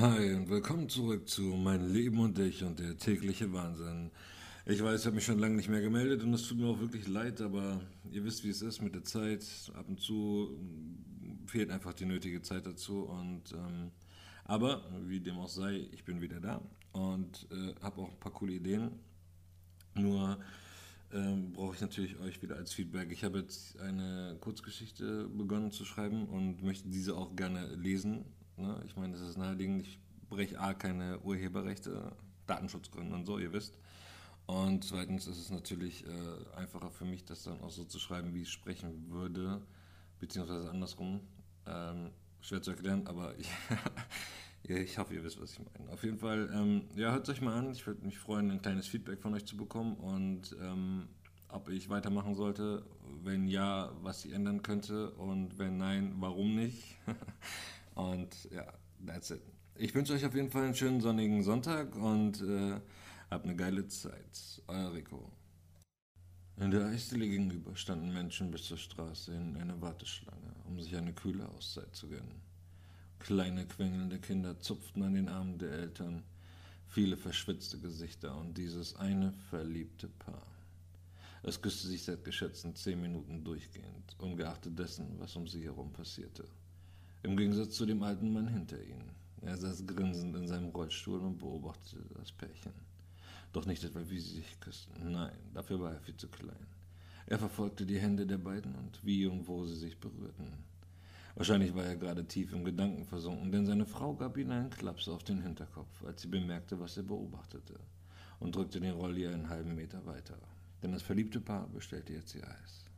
Hi und willkommen zurück zu Mein Leben und ich und der tägliche Wahnsinn. Ich weiß, ich habe mich schon lange nicht mehr gemeldet und es tut mir auch wirklich leid, aber ihr wisst, wie es ist mit der Zeit. Ab und zu fehlt einfach die nötige Zeit dazu und ähm, aber wie dem auch sei, ich bin wieder da und äh, habe auch ein paar coole Ideen. Nur ähm, brauche ich natürlich euch wieder als Feedback. Ich habe jetzt eine Kurzgeschichte begonnen zu schreiben und möchte diese auch gerne lesen Ne? Ich meine, das ist naheliegend. Ich breche A keine Urheberrechte, Datenschutzgründe und so, ihr wisst. Und zweitens ist es natürlich äh, einfacher für mich, das dann auch so zu schreiben, wie ich sprechen würde, beziehungsweise andersrum. Ähm, schwer zu erklären, aber ich, ich hoffe, ihr wisst, was ich meine. Auf jeden Fall, ähm, ja, hört euch mal an. Ich würde mich freuen, ein kleines Feedback von euch zu bekommen und ähm, ob ich weitermachen sollte. Wenn ja, was ich ändern könnte und wenn nein, warum nicht. Und ja, that's it. Ich wünsche euch auf jeden Fall einen schönen sonnigen Sonntag und äh, habt eine geile Zeit. Euer Rico. In der Eisdiele gegenüber standen Menschen bis zur Straße in einer Warteschlange, um sich eine kühle Auszeit zu gönnen. Kleine quengelnde Kinder zupften an den Armen der Eltern, viele verschwitzte Gesichter und dieses eine verliebte Paar. Es küsste sich seit geschätzten zehn Minuten durchgehend, ungeachtet dessen, was um sie herum passierte. Im Gegensatz zu dem alten Mann hinter ihnen. Er saß grinsend in seinem Rollstuhl und beobachtete das Pärchen. Doch nicht etwa, wie sie sich küssten. Nein, dafür war er viel zu klein. Er verfolgte die Hände der beiden und wie und wo sie sich berührten. Wahrscheinlich war er gerade tief im Gedanken versunken, denn seine Frau gab ihm einen Klaps auf den Hinterkopf, als sie bemerkte, was er beobachtete, und drückte den Rolli einen halben Meter weiter. Denn das verliebte Paar bestellte jetzt ihr Eis.